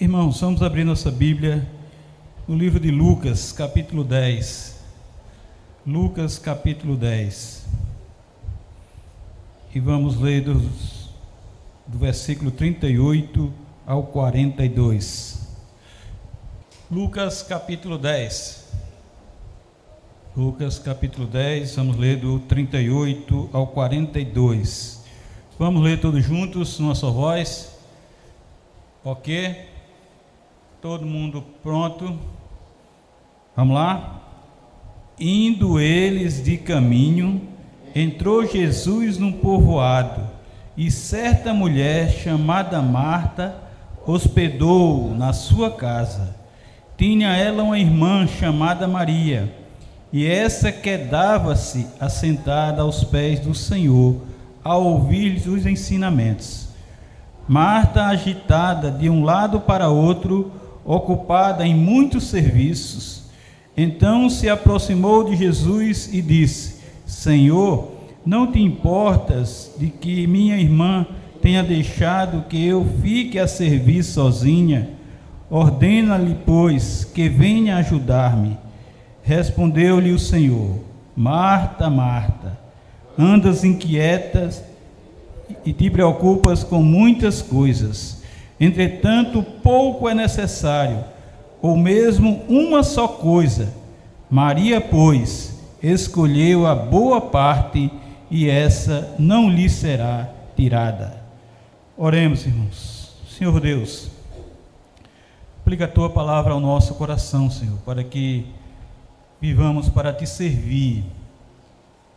Irmãos, vamos abrir nossa Bíblia no livro de Lucas, capítulo 10. Lucas, capítulo 10. E vamos ler dos, do versículo 38 ao 42. Lucas, capítulo 10. Lucas, capítulo 10, vamos ler do 38 ao 42. Vamos ler todos juntos, numa só voz. Ok? Todo mundo pronto? Vamos lá? Indo eles de caminho, entrou Jesus num povoado, e certa mulher chamada Marta hospedou na sua casa. Tinha ela uma irmã chamada Maria, e essa quedava-se assentada aos pés do Senhor, a ouvir os ensinamentos. Marta, agitada de um lado para outro, ocupada em muitos serviços, então se aproximou de Jesus e disse: Senhor, não te importas de que minha irmã tenha deixado que eu fique a servir sozinha? Ordena-lhe, pois, que venha ajudar-me. Respondeu-lhe o Senhor: Marta, Marta, andas inquietas e te preocupas com muitas coisas Entretanto, pouco é necessário, ou mesmo uma só coisa. Maria, pois, escolheu a boa parte e essa não lhe será tirada. Oremos, irmãos. Senhor Deus, aplica a tua palavra ao nosso coração, Senhor, para que vivamos para te servir,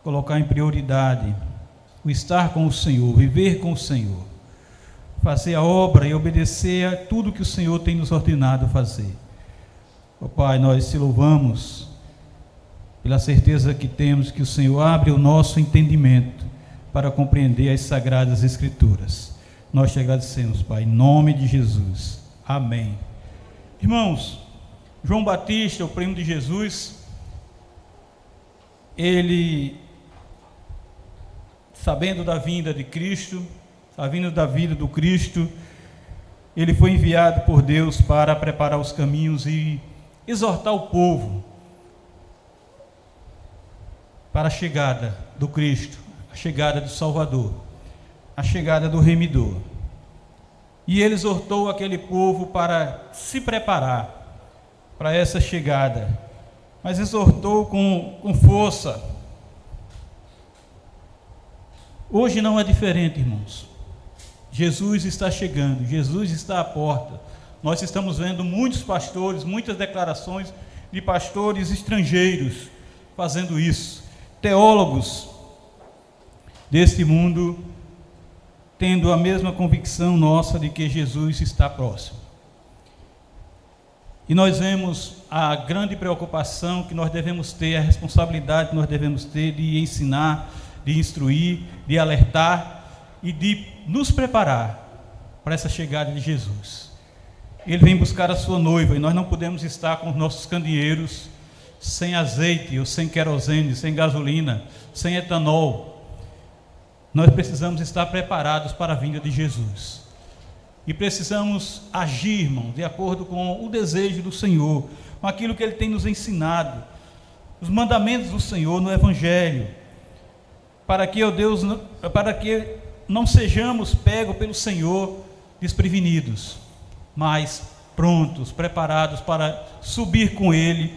colocar em prioridade o estar com o Senhor, viver com o Senhor fazer a obra e obedecer a tudo que o Senhor tem nos ordenado fazer. Ó oh, Pai, nós te louvamos pela certeza que temos que o Senhor abre o nosso entendimento para compreender as sagradas Escrituras. Nós te agradecemos, Pai, em nome de Jesus. Amém. Irmãos, João Batista, o primo de Jesus, ele, sabendo da vinda de Cristo, a vinda da vida do Cristo, ele foi enviado por Deus para preparar os caminhos e exortar o povo para a chegada do Cristo, a chegada do Salvador, a chegada do Remidor. E ele exortou aquele povo para se preparar para essa chegada, mas exortou com, com força. Hoje não é diferente, irmãos. Jesus está chegando, Jesus está à porta. Nós estamos vendo muitos pastores, muitas declarações de pastores estrangeiros fazendo isso, teólogos deste mundo tendo a mesma convicção nossa de que Jesus está próximo. E nós vemos a grande preocupação que nós devemos ter, a responsabilidade que nós devemos ter de ensinar, de instruir, de alertar e de nos preparar para essa chegada de Jesus. Ele vem buscar a sua noiva e nós não podemos estar com os nossos candeeiros sem azeite, ou sem querosene, sem gasolina, sem etanol. Nós precisamos estar preparados para a vinda de Jesus. E precisamos agir, irmão, de acordo com o desejo do Senhor, com aquilo que Ele tem nos ensinado, os mandamentos do Senhor no Evangelho, para que, ó Deus, para que não sejamos pegos pelo Senhor desprevenidos, mas prontos, preparados para subir com Ele,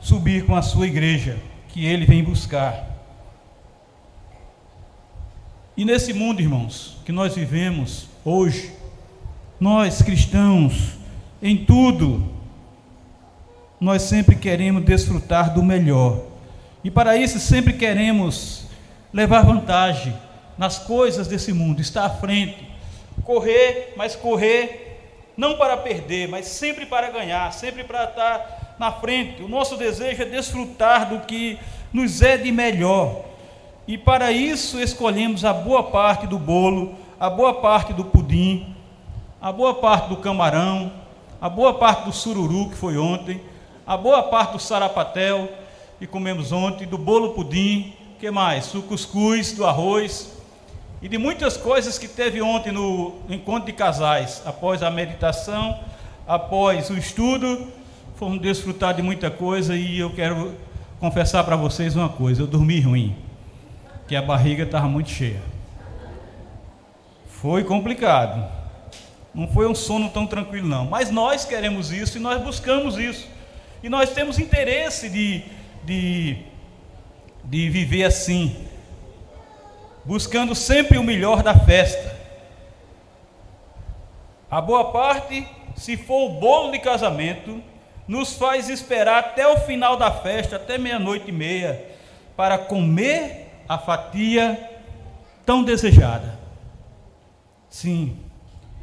subir com a sua igreja, que Ele vem buscar. E nesse mundo, irmãos, que nós vivemos hoje, nós cristãos, em tudo, nós sempre queremos desfrutar do melhor. E para isso sempre queremos levar vantagem nas coisas desse mundo, estar à frente, correr, mas correr não para perder, mas sempre para ganhar, sempre para estar na frente. O nosso desejo é desfrutar do que nos é de melhor. E para isso escolhemos a boa parte do bolo, a boa parte do pudim, a boa parte do camarão, a boa parte do sururu que foi ontem, a boa parte do sarapatel que comemos ontem, do bolo pudim, que mais? O cuscuz, do arroz. e de muitas coisas que teve ontem no encontro de casais, após a meditação, após o estudo, fomos desfrutar de muita coisa e eu quero confessar para vocês uma coisa: eu dormi ruim, que a barriga estava muito cheia. Foi complicado. Não foi um sono tão tranquilo, não. Mas nós queremos isso e nós buscamos isso. E nós temos interesse de, de, de viver assim, buscando sempre o melhor da festa. A boa parte, se for o bolo de casamento, nos faz esperar até o final da festa, até meia-noite e meia, para comer a fatia tão desejada. Sim,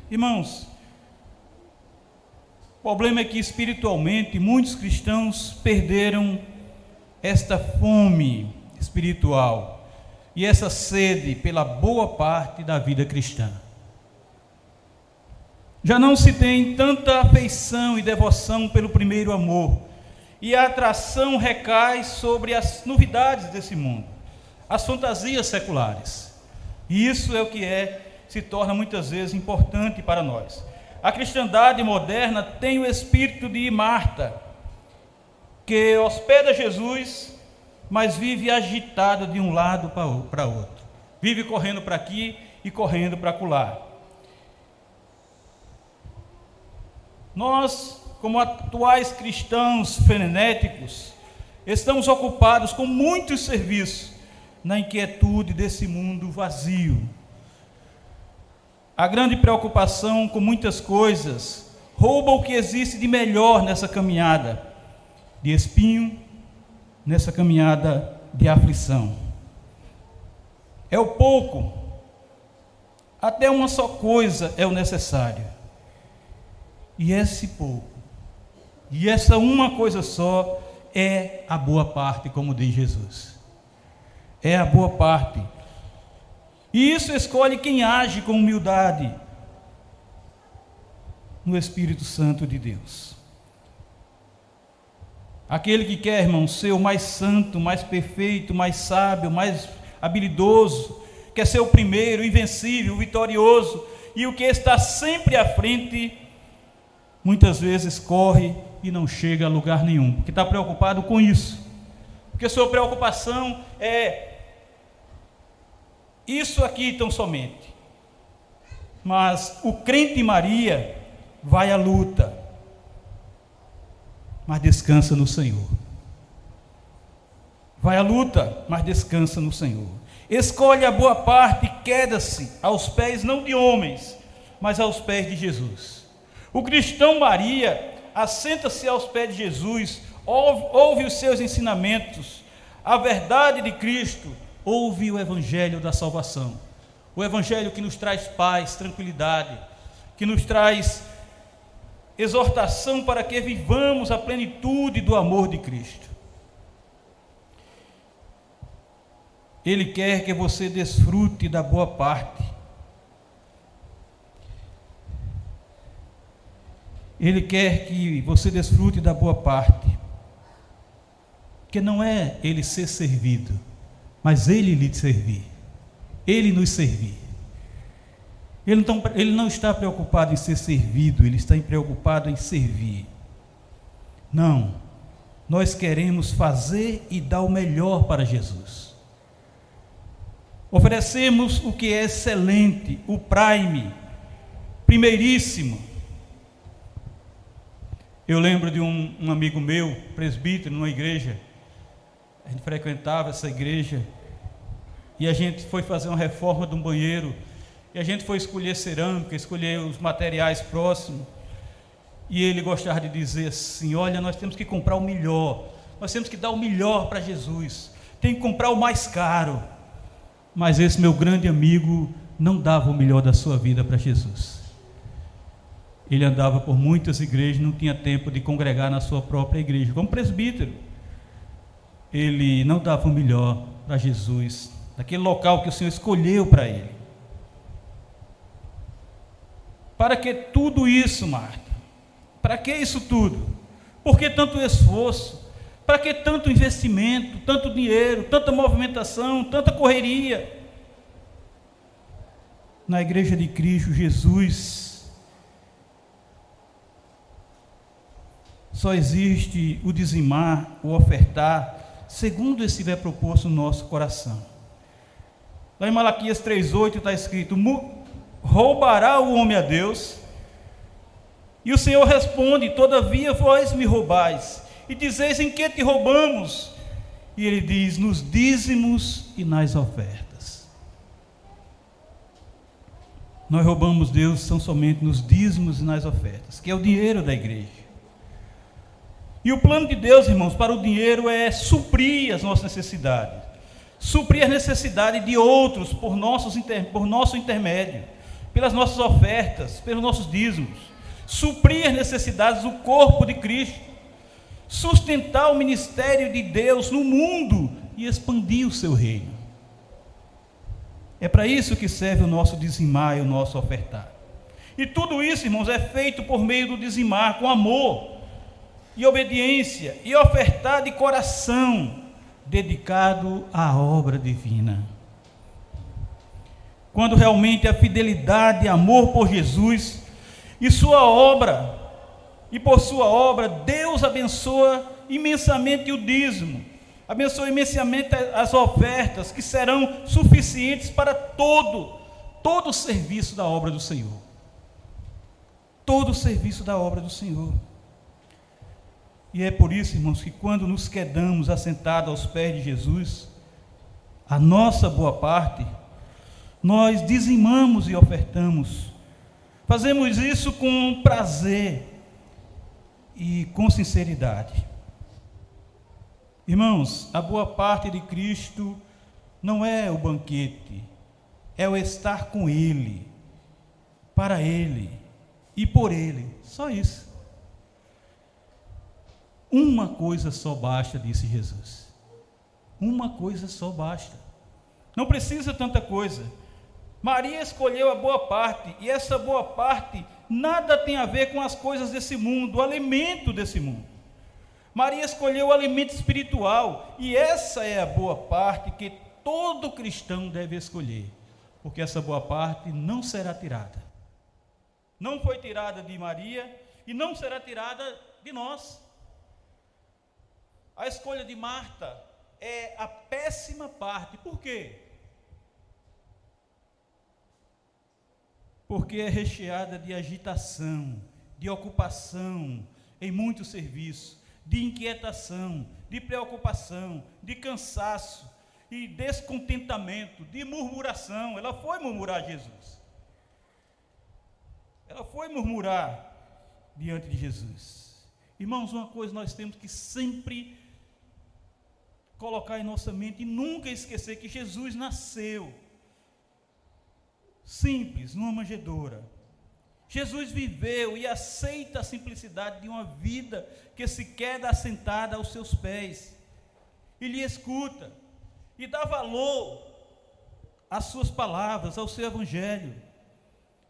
irmãos, o problema é que espiritualmente muitos cristãos perderam esta fome espiritual e essa sede pela boa parte da vida cristã. Já não se tem tanta afeição e devoção pelo primeiro amor, e a atração recai sobre as novidades desse mundo, as fantasias seculares. E isso é o que é se torna muitas vezes importante para nós. A cristandade moderna tem o espírito de Marta, que hospeda Jesus, mas vive agitada de um lado para outro. Vive correndo para aqui e correndo para acolá. Nós, como atuais cristãos frenéticos, estamos ocupados com muitos serviços na inquietude desse mundo vazio a grande preocupação com muitas coisas rouba o que existe de melhor nessa caminhada de espinho, nessa caminhada de aflição. É o pouco, até uma só coisa é o necessário. E esse pouco, e essa uma coisa só é a boa parte, como diz Jesus. É a boa parte e isso escolhe quem age com humildade no Espírito Santo de Deus. Aquele que quer, irmão, ser o mais santo, mais perfeito, mais sábio, mais habilidoso, quer ser o primeiro, invencível, vitorioso, e o que está sempre à frente, muitas vezes corre e não chega a lugar nenhum, porque está preocupado com isso. Porque sua preocupação é isso aqui tão somente. Mas o crente Maria vai à luta, mas descansa no Senhor. Vai à luta, mas descansa no Senhor. Escolhe a boa parte e queda-se aos pés não de homens, mas aos pés de Jesus. O cristão Maria assenta-se aos pés de Jesus, ouve, ouve os seus ensinamentos, a verdade de Cristo, ouve o Evangelho da salvação. O Evangelho que nos traz paz, tranquilidade, que nos traz exortação para que vivamos a plenitude do amor de Cristo. Ele quer que você desfrute da boa parte. Ele quer que você desfrute da boa parte. Que não é ele ser servido mas Ele lhe servir, Ele nos servir. Ele não, ele não está preocupado em ser servido, Ele está preocupado em servir. Não, nós queremos fazer e dar o melhor para Jesus. Oferecemos o que é excelente, o prime, primeiríssimo. Eu lembro de um, um amigo meu, presbítero, numa igreja, a gente frequentava essa igreja e a gente foi fazer uma reforma de um banheiro e a gente foi escolher cerâmica, escolher os materiais próximos. E ele gostava de dizer assim: Olha, nós temos que comprar o melhor, nós temos que dar o melhor para Jesus, tem que comprar o mais caro. Mas esse meu grande amigo não dava o melhor da sua vida para Jesus. Ele andava por muitas igrejas, não tinha tempo de congregar na sua própria igreja, como presbítero ele não dava o melhor para Jesus, naquele local que o Senhor escolheu para ele. Para que tudo isso, Marta? Para que isso tudo? Por que tanto esforço? Para que tanto investimento, tanto dinheiro, tanta movimentação, tanta correria? na igreja de Cristo Jesus, só existe o dizimar, o ofertar, segundo esse tiver proposto no nosso coração. Lá em Malaquias 3,8 está escrito: roubará o homem a Deus? E o Senhor responde: Todavia vós me roubais, e dizeis em que te roubamos? E ele diz: Nos dízimos e nas ofertas. Nós roubamos Deus são somente nos dízimos e nas ofertas, que é o dinheiro da igreja. E o plano de Deus, irmãos, para o dinheiro é suprir as nossas necessidades, suprir as necessidades de outros por, nossos, por nosso intermédio pelas nossas ofertas, pelos nossos dízimos, suprir as necessidades do corpo de Cristo, sustentar o ministério de Deus no mundo e expandir o seu reino. É para isso que serve o nosso dizimar e o nosso ofertar. E tudo isso, irmãos, é feito por meio do dizimar, com amor e obediência, e ofertar de coração, dedicado à obra divina quando realmente a fidelidade e amor por Jesus e sua obra, e por sua obra, Deus abençoa imensamente o dízimo, abençoa imensamente as ofertas que serão suficientes para todo, todo o serviço da obra do Senhor. Todo o serviço da obra do Senhor. E é por isso, irmãos, que quando nos quedamos assentados aos pés de Jesus, a nossa boa parte nós dizimamos e ofertamos. Fazemos isso com prazer e com sinceridade. Irmãos, a boa parte de Cristo não é o banquete, é o estar com Ele, para Ele e por Ele, só isso. Uma coisa só basta, disse Jesus. Uma coisa só basta. Não precisa tanta coisa. Maria escolheu a boa parte, e essa boa parte nada tem a ver com as coisas desse mundo, o alimento desse mundo. Maria escolheu o alimento espiritual, e essa é a boa parte que todo cristão deve escolher, porque essa boa parte não será tirada. Não foi tirada de Maria e não será tirada de nós. A escolha de Marta é a péssima parte. Por quê? Porque é recheada de agitação, de ocupação em muito serviço, de inquietação, de preocupação, de cansaço e descontentamento, de murmuração. Ela foi murmurar Jesus. Ela foi murmurar diante de Jesus. Irmãos, uma coisa nós temos que sempre colocar em nossa mente e nunca esquecer que Jesus nasceu simples, numa manjedoura. Jesus viveu e aceita a simplicidade de uma vida que se queda assentada aos seus pés. E lhe escuta e dá valor às suas palavras, ao seu evangelho.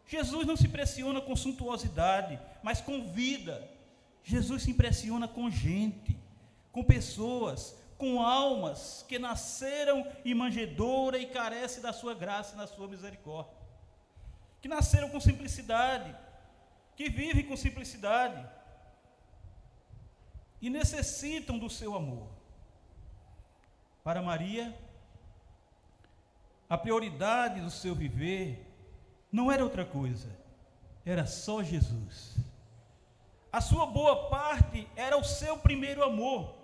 Jesus não se impressiona com suntuosidade, mas com vida. Jesus se impressiona com gente, com pessoas, com almas que nasceram em manjedoura e carecem da sua graça e da sua misericórdia que nasceram com simplicidade, que vivem com simplicidade e necessitam do seu amor. Para Maria, a prioridade do seu viver não era outra coisa, era só Jesus. A sua boa parte era o seu primeiro amor.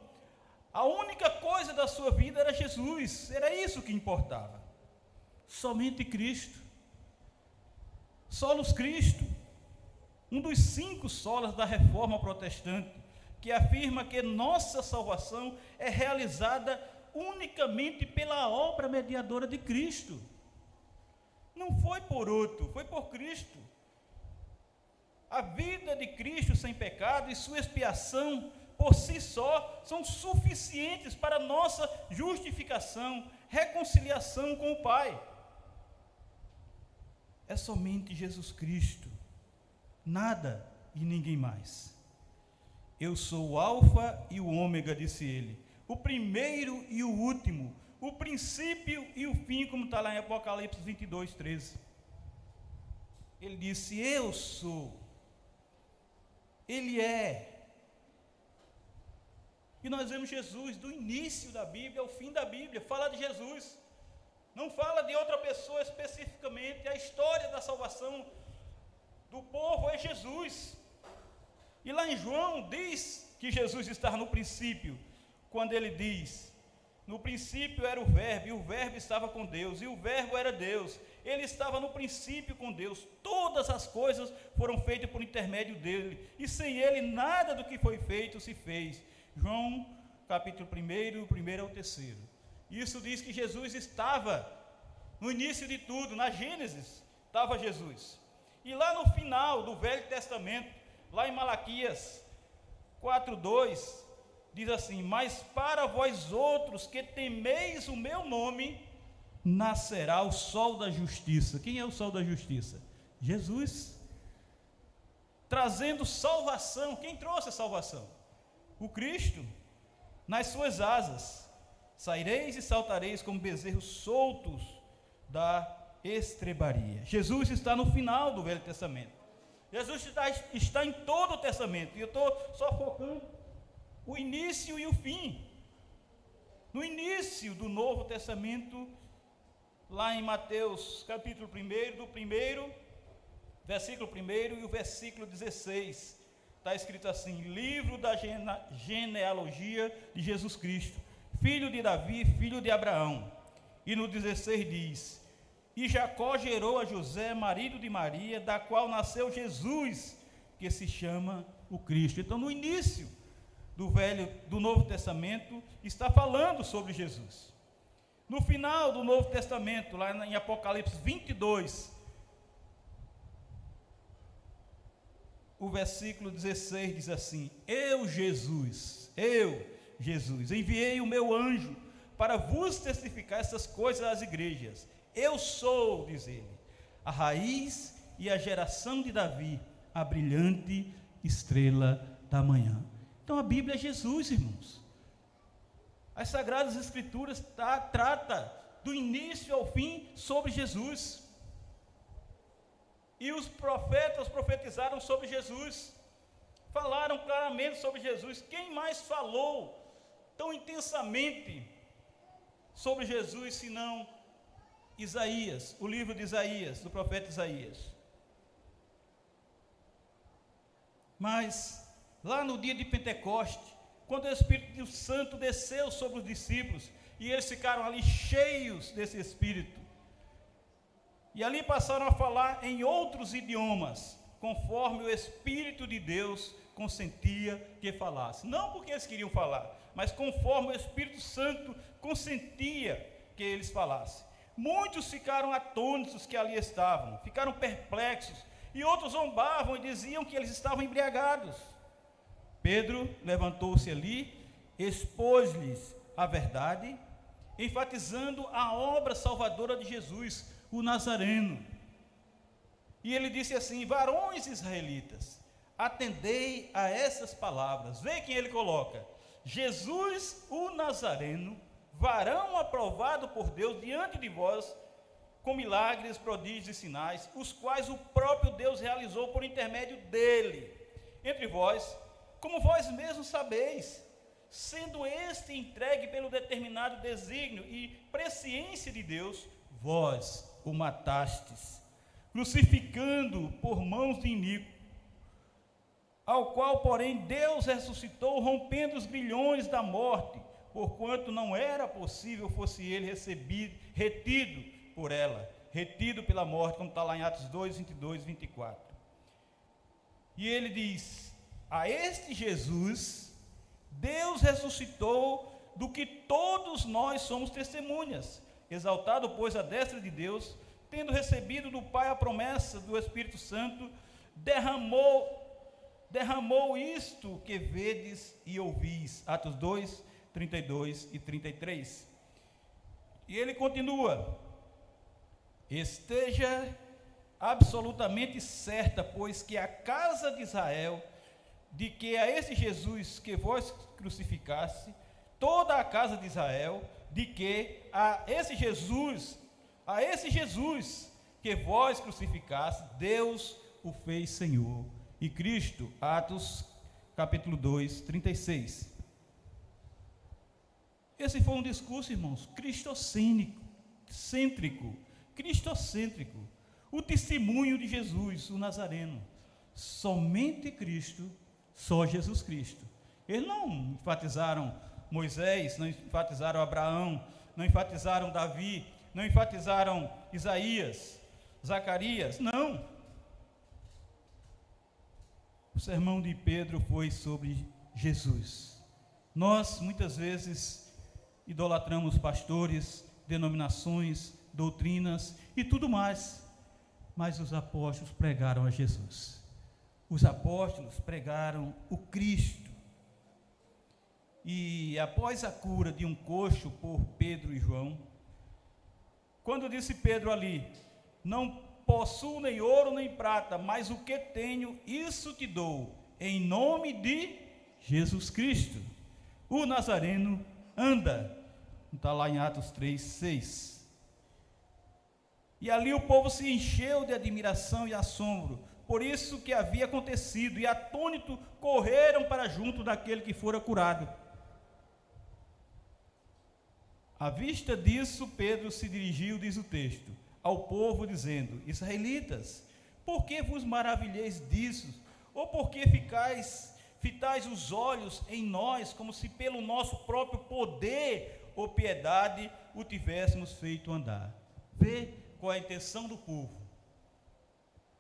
A única coisa da sua vida era Jesus, era isso que importava. Somente Cristo. Solos Cristo, um dos cinco solas da reforma protestante, que afirma que nossa salvação é realizada unicamente pela obra mediadora de Cristo. Não foi por outro, foi por Cristo. A vida de Cristo sem pecado e sua expiação por si só são suficientes para nossa justificação, reconciliação com o Pai é somente Jesus Cristo, nada e ninguém mais. Eu sou o Alfa e o Ômega, disse ele, o primeiro e o último, o princípio e o fim, como está lá em Apocalipse 22, 13. Ele disse: Eu sou. Ele é. E nós vemos Jesus do início da Bíblia ao fim da Bíblia, fala de Jesus. Não fala de outra pessoa especificamente. A história da salvação do povo é Jesus. E lá em João diz que Jesus está no princípio, quando ele diz: No princípio era o Verbo, e o Verbo estava com Deus, e o Verbo era Deus. Ele estava no princípio com Deus. Todas as coisas foram feitas por intermédio dele, e sem ele nada do que foi feito se fez. João capítulo 1, o primeiro ao terceiro. Isso diz que Jesus estava no início de tudo, na Gênesis, estava Jesus. E lá no final do Velho Testamento, lá em Malaquias 4:2, diz assim: "Mas para vós outros que temeis o meu nome, nascerá o sol da justiça". Quem é o sol da justiça? Jesus. Trazendo salvação. Quem trouxe a salvação? O Cristo. Nas suas asas saireis e saltareis como bezerros soltos da estrebaria. Jesus está no final do Velho Testamento. Jesus está, está em todo o Testamento. E eu estou só focando o início e o fim. No início do Novo Testamento, lá em Mateus capítulo 1, do primeiro, versículo 1 e o versículo 16, está escrito assim: livro da genealogia de Jesus Cristo, filho de Davi, filho de Abraão. E no 16 diz: e Jacó gerou a José, marido de Maria, da qual nasceu Jesus, que se chama o Cristo. Então, no início do Velho, do Novo Testamento, está falando sobre Jesus. No final do Novo Testamento, lá em Apocalipse 22, o versículo 16 diz assim: Eu, Jesus, eu, Jesus, enviei o meu anjo para vos testificar essas coisas às igrejas. Eu sou, diz ele, a raiz e a geração de Davi, a brilhante estrela da manhã. Então a Bíblia é Jesus, irmãos. As Sagradas Escrituras tá, trata do início ao fim sobre Jesus. E os profetas profetizaram sobre Jesus, falaram claramente sobre Jesus. Quem mais falou tão intensamente sobre Jesus senão Isaías, o livro de Isaías, do profeta Isaías. Mas, lá no dia de Pentecoste, quando o Espírito Santo desceu sobre os discípulos, e eles ficaram ali cheios desse Espírito, e ali passaram a falar em outros idiomas, conforme o Espírito de Deus consentia que falasse. Não porque eles queriam falar, mas conforme o Espírito Santo consentia que eles falassem. Muitos ficaram atônitos que ali estavam, ficaram perplexos, e outros zombavam e diziam que eles estavam embriagados. Pedro levantou-se ali, expôs-lhes a verdade, enfatizando a obra salvadora de Jesus, o Nazareno. E ele disse assim: Varões israelitas, atendei a essas palavras. Vê quem ele coloca: Jesus, o Nazareno, varão aprovado por Deus diante de vós, com milagres, prodígios e sinais, os quais o próprio Deus realizou por intermédio dele, entre vós, como vós mesmos sabeis, sendo este entregue pelo determinado desígnio e presciência de Deus, vós o matastes, crucificando por mãos de ao qual, porém, Deus ressuscitou, rompendo os bilhões da morte, porquanto não era possível fosse ele recebido, retido por ela, retido pela morte, como está lá em Atos 2, 22 e 24. E ele diz: A este Jesus, Deus ressuscitou, do que todos nós somos testemunhas, exaltado, pois, a destra de Deus, tendo recebido do Pai a promessa do Espírito Santo, derramou derramou isto que vedes e ouvis. Atos 2, 32 e 33. E ele continua: Esteja absolutamente certa, pois que a casa de Israel, de que a esse Jesus que vós crucificaste, toda a casa de Israel, de que a esse Jesus, a esse Jesus que vós crucificaste, Deus o fez Senhor. E Cristo, Atos capítulo 2, 36. Esse foi um discurso, irmãos, cristocênico, cêntrico, cristocêntrico. O testemunho de Jesus, o Nazareno. Somente Cristo, só Jesus Cristo. Eles não enfatizaram Moisés, não enfatizaram Abraão, não enfatizaram Davi, não enfatizaram Isaías, Zacarias, não. O sermão de Pedro foi sobre Jesus. Nós muitas vezes idolatramos pastores, denominações, doutrinas e tudo mais, mas os apóstolos pregaram a Jesus. Os apóstolos pregaram o Cristo. E após a cura de um coxo por Pedro e João, quando disse Pedro ali: Não possuo nem ouro nem prata, mas o que tenho, isso te dou, em nome de Jesus Cristo. O Nazareno anda. Está lá em Atos 3, 6. E ali o povo se encheu de admiração e assombro, por isso que havia acontecido, e atônito correram para junto daquele que fora curado. À vista disso, Pedro se dirigiu, diz o texto, ao povo, dizendo: Israelitas, por que vos maravilheis disso? Ou por que ficais, fitais os olhos em nós, como se pelo nosso próprio poder ou piedade o tivéssemos feito andar? Vê qual é a intenção do povo.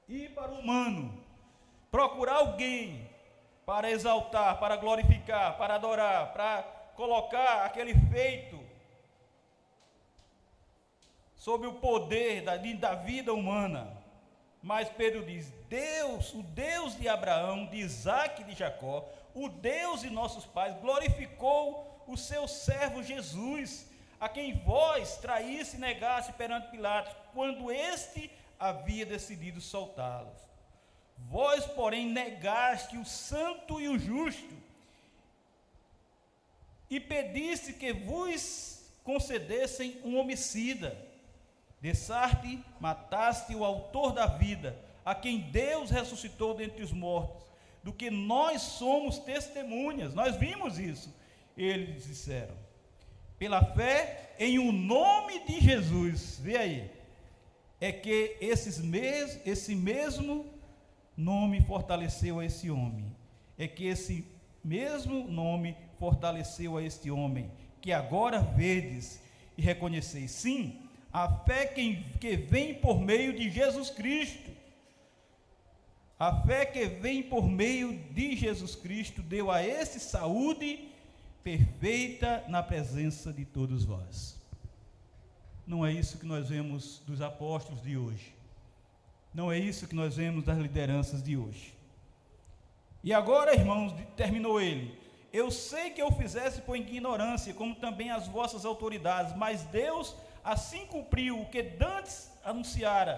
Ir para o humano, procurar alguém para exaltar, para glorificar, para adorar, para colocar aquele feito sobre o poder da, da vida humana. Mas Pedro diz: Deus, o Deus de Abraão, de Isaac e de Jacó, o Deus de nossos pais, glorificou o seu servo Jesus, a quem vós traísse e negasse perante Pilatos, quando este havia decidido soltá-los. Vós, porém, negaste o santo e o justo, e pediste que vos concedessem um homicida Dessarte, mataste o autor da vida, a quem Deus ressuscitou dentre os mortos, do que nós somos testemunhas. Nós vimos isso. Eles disseram: pela fé em o nome de Jesus. Vê aí. É que esses mes esse mesmo nome fortaleceu a esse homem. É que esse mesmo nome fortaleceu a este homem, que agora vedes e reconheceis. Sim, a fé que, vem por meio de Jesus Cristo. A fé que vem por meio de Jesus Cristo deu a esse saúde perfeita na presença de todos vós. Não é isso que nós vemos dos apóstolos de hoje. Não é isso que nós vemos das lideranças de hoje. E agora, irmãos, terminou ele. Eu sei que eu fizesse por ignorância, como também as vossas autoridades, mas Deus assim cumpriu o que dantes anunciara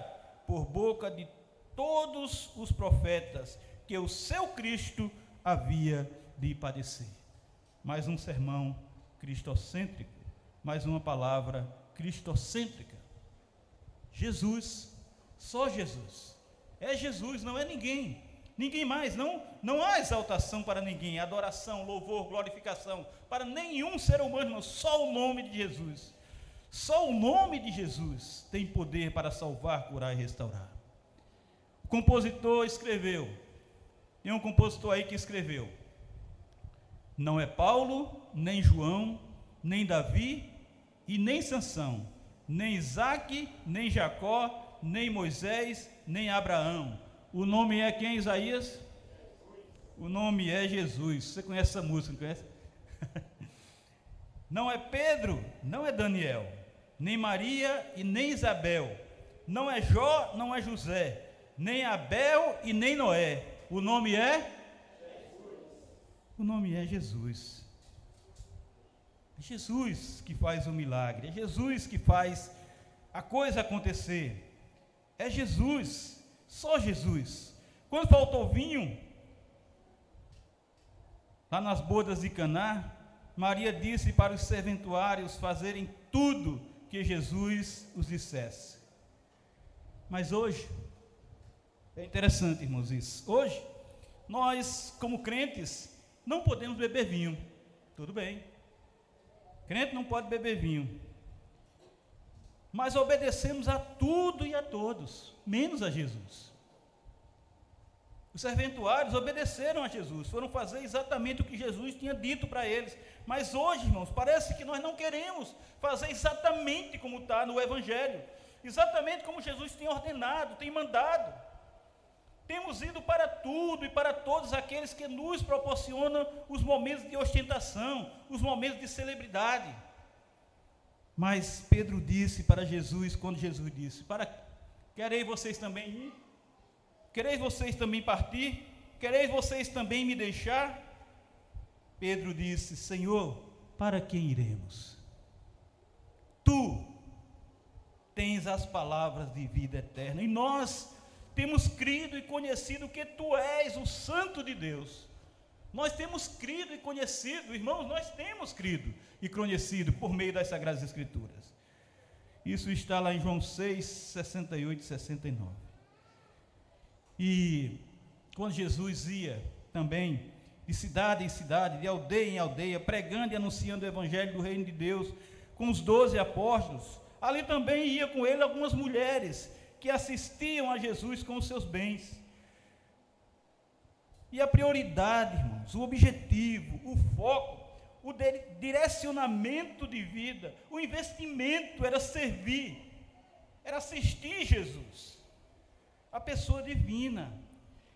por boca de todos os profetas, que o seu Cristo havia de padecer. Mais um sermão cristocêntrico, mais uma palavra cristocêntrica. Jesus, só Jesus. É Jesus, não é ninguém. Ninguém mais, não, não há exaltação para ninguém, adoração, louvor, glorificação para nenhum ser humano, só o nome de Jesus. Só o nome de Jesus tem poder para salvar, curar e restaurar. O compositor escreveu, tem um compositor aí que escreveu: Não é Paulo, nem João, nem Davi e nem Sansão, nem Isaac, nem Jacó, nem Moisés, nem Abraão. O nome é quem, Isaías? O nome é Jesus. Você conhece essa música, não conhece? Não é Pedro, não é Daniel, nem Maria e nem Isabel, não é Jó, não é José, nem Abel e nem Noé. O nome é? O nome é Jesus. É Jesus que faz o milagre, é Jesus que faz a coisa acontecer. É Jesus, só Jesus. Quando faltou vinho, lá nas bodas de Caná, Maria disse para os serventuários fazerem tudo que Jesus os dissesse. Mas hoje, é interessante, irmãos, isso. Hoje, nós, como crentes, não podemos beber vinho. Tudo bem. Crente não pode beber vinho. Mas obedecemos a tudo e a todos, menos a Jesus. Os serventuários obedeceram a Jesus, foram fazer exatamente o que Jesus tinha dito para eles. Mas hoje, irmãos, parece que nós não queremos fazer exatamente como está no Evangelho, exatamente como Jesus tem ordenado, tem mandado. Temos ido para tudo e para todos aqueles que nos proporcionam os momentos de ostentação, os momentos de celebridade. Mas Pedro disse para Jesus, quando Jesus disse: Para quereis vocês também ir? Quereis vocês também partir? Quereis vocês também me deixar? Pedro disse: Senhor, para quem iremos? Tu tens as palavras de vida eterna, e nós temos crido e conhecido que tu és o Santo de Deus. Nós temos crido e conhecido, irmãos, nós temos crido e conhecido por meio das Sagradas Escrituras. Isso está lá em João 6, 68 e 69. E quando Jesus ia também de cidade em cidade, de aldeia em aldeia, pregando e anunciando o Evangelho do Reino de Deus, com os doze apóstolos, ali também ia com ele algumas mulheres que assistiam a Jesus com os seus bens. E a prioridade, irmãos, o objetivo, o foco, o direcionamento de vida, o investimento era servir, era assistir Jesus, a pessoa divina.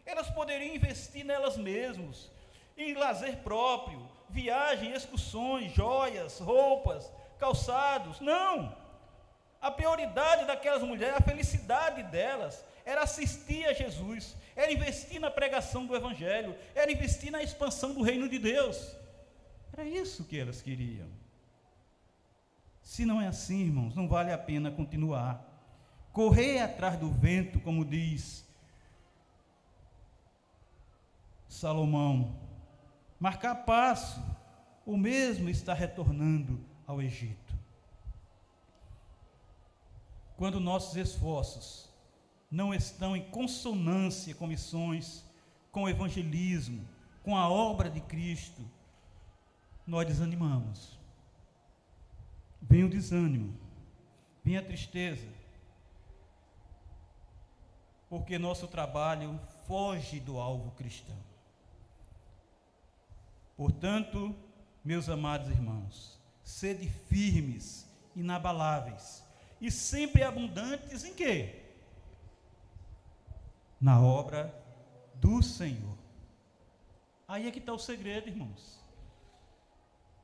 Elas poderiam investir nelas mesmas, em lazer próprio, viagem, excursões, joias, roupas, calçados. Não! A prioridade daquelas mulheres, a felicidade delas, era assistir a Jesus, era investir na pregação do Evangelho, era investir na expansão do reino de Deus. Era isso que elas queriam. Se não é assim, irmãos, não vale a pena continuar. Correr atrás do vento, como diz Salomão, marcar passo, o mesmo está retornando ao Egito. Quando nossos esforços não estão em consonância com missões, com o evangelismo, com a obra de Cristo, nós desanimamos. Vem o desânimo, vem a tristeza, porque nosso trabalho foge do alvo cristão. Portanto, meus amados irmãos, sede firmes, inabaláveis, e sempre abundantes em quê? Na obra do Senhor. Aí é que está o segredo, irmãos.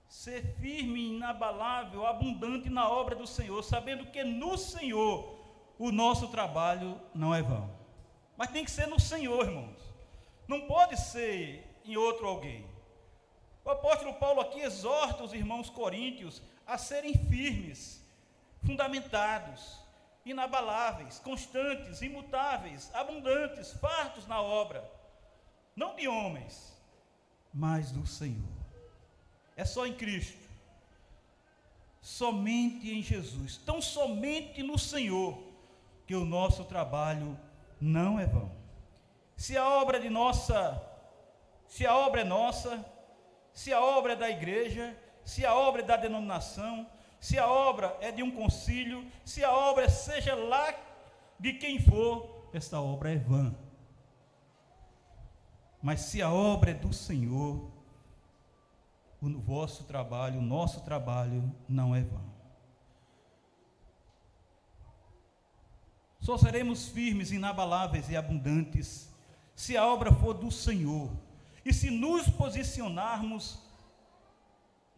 Ser firme, inabalável, abundante na obra do Senhor, sabendo que no Senhor o nosso trabalho não é vão. Mas tem que ser no Senhor, irmãos. Não pode ser em outro alguém. O apóstolo Paulo aqui exorta os irmãos coríntios a serem firmes, fundamentados, inabaláveis, constantes, imutáveis, abundantes, fartos na obra, não de homens, mas do Senhor. É só em Cristo, somente em Jesus, tão somente no Senhor, que o nosso trabalho não é vão. Se a obra de nossa, se a obra é nossa, se a obra é da igreja, se a obra é da denominação, se a obra é de um concílio, se a obra seja lá de quem for, esta obra é vã. Mas se a obra é do Senhor, o vosso trabalho, o nosso trabalho não é vão. Só seremos firmes, inabaláveis e abundantes se a obra for do Senhor e se nos posicionarmos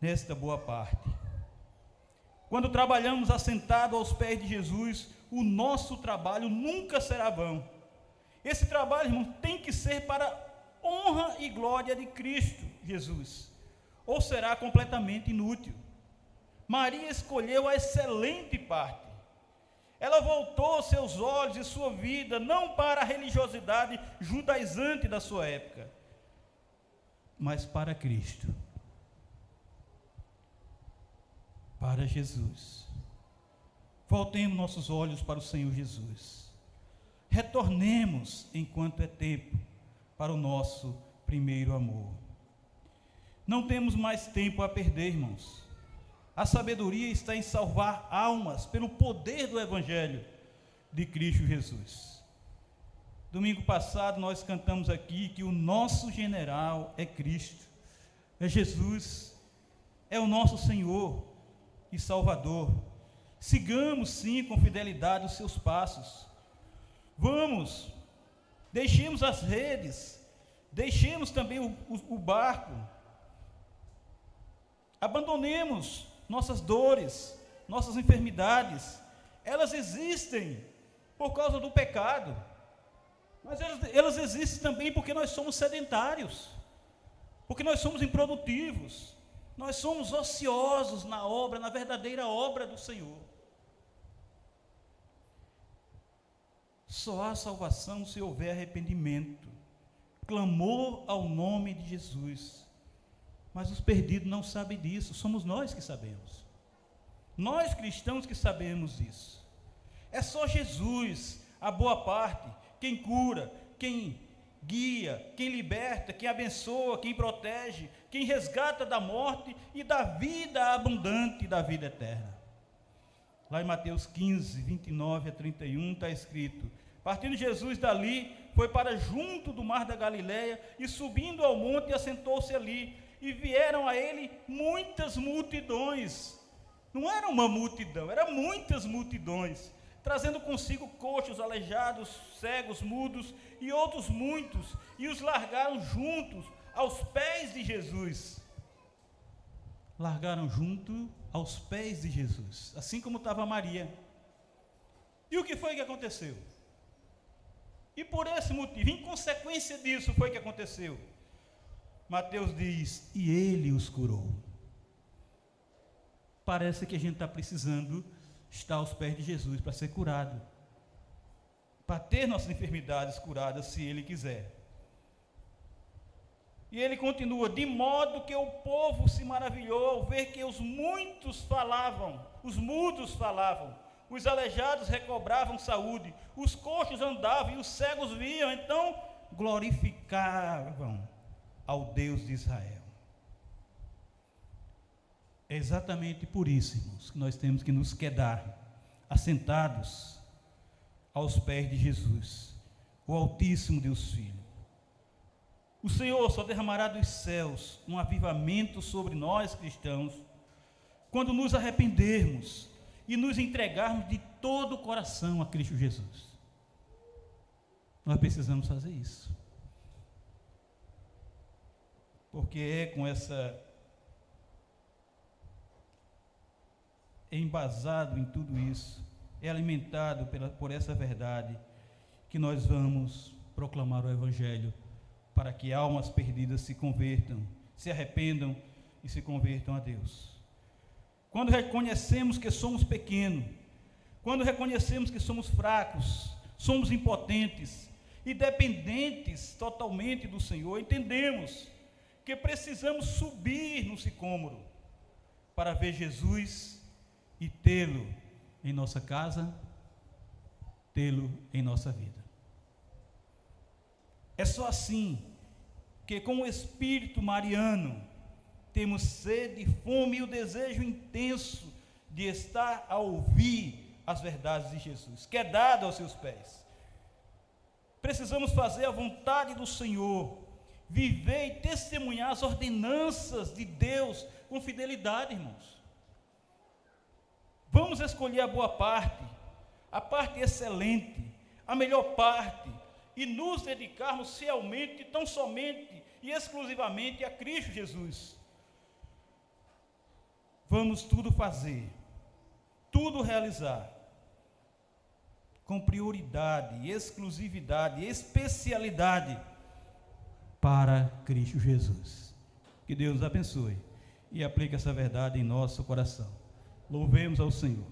nesta boa parte. Quando trabalhamos assentado aos pés de Jesus, o nosso trabalho nunca será vão. Esse trabalho, irmão, tem que ser para honra e glória de Cristo Jesus, ou será completamente inútil. Maria escolheu a excelente parte. Ela voltou seus olhos e sua vida não para a religiosidade judaizante da sua época, mas para Cristo para Jesus. Voltemos nossos olhos para o Senhor Jesus. retornemos enquanto é tempo para o nosso primeiro amor. Não temos mais tempo a perder, irmãos. A sabedoria está em salvar almas pelo poder do Evangelho de Cristo Jesus. Domingo passado nós cantamos aqui que o nosso general é Cristo, é Jesus, é o nosso Senhor e Salvador. Sigamos sim com fidelidade os seus passos. Vamos, deixemos as redes, deixemos também o, o, o barco, abandonemos nossas dores, nossas enfermidades, elas existem por causa do pecado, mas elas, elas existem também porque nós somos sedentários, porque nós somos improdutivos, nós somos ociosos na obra, na verdadeira obra do Senhor. Só há salvação se houver arrependimento, clamor ao nome de Jesus. Mas os perdidos não sabem disso, somos nós que sabemos. Nós cristãos que sabemos isso. É só Jesus, a boa parte, quem cura, quem guia, quem liberta, quem abençoa, quem protege, quem resgata da morte e da vida abundante da vida eterna. Lá em Mateus 15, 29 a 31 está escrito: Partindo Jesus dali, foi para junto do mar da Galileia e subindo ao monte assentou-se ali. E vieram a ele muitas multidões. Não era uma multidão, eram muitas multidões, trazendo consigo coxos, aleijados, cegos, mudos e outros muitos, e os largaram juntos aos pés de Jesus. Largaram junto aos pés de Jesus, assim como estava Maria. E o que foi que aconteceu? E por esse motivo, em consequência disso, foi que aconteceu. Mateus diz: E ele os curou. Parece que a gente está precisando estar aos pés de Jesus para ser curado, para ter nossas enfermidades curadas, se ele quiser. E ele continua: de modo que o povo se maravilhou ao ver que os muitos falavam, os mudos falavam, os aleijados recobravam saúde, os coxos andavam e os cegos viam, então glorificavam ao Deus de Israel. É exatamente por isso, irmãos, que nós temos que nos quedar assentados aos pés de Jesus, o Altíssimo Deus Filho. O Senhor só derramará dos céus um avivamento sobre nós cristãos quando nos arrependermos e nos entregarmos de todo o coração a Cristo Jesus. Nós precisamos fazer isso. Porque é com essa é embasado em tudo isso, é alimentado pela, por essa verdade que nós vamos proclamar o Evangelho para que almas perdidas se convertam, se arrependam e se convertam a Deus. Quando reconhecemos que somos pequenos, quando reconhecemos que somos fracos, somos impotentes e dependentes totalmente do Senhor, entendemos que precisamos subir no sicômoro para ver Jesus e tê-lo em nossa casa, tê-lo em nossa vida. É só assim que, com o espírito mariano, temos sede, fome e o desejo intenso de estar a ouvir as verdades de Jesus, que é dado aos seus pés. Precisamos fazer a vontade do Senhor, viver e testemunhar as ordenanças de Deus com fidelidade, irmãos. Vamos escolher a boa parte, a parte excelente, a melhor parte, e nos dedicarmos realmente, tão somente e exclusivamente a Cristo Jesus Vamos tudo fazer, tudo realizar, com prioridade, exclusividade, especialidade para Cristo Jesus. Que Deus nos abençoe e aplique essa verdade em nosso coração. Louvemos ao Senhor.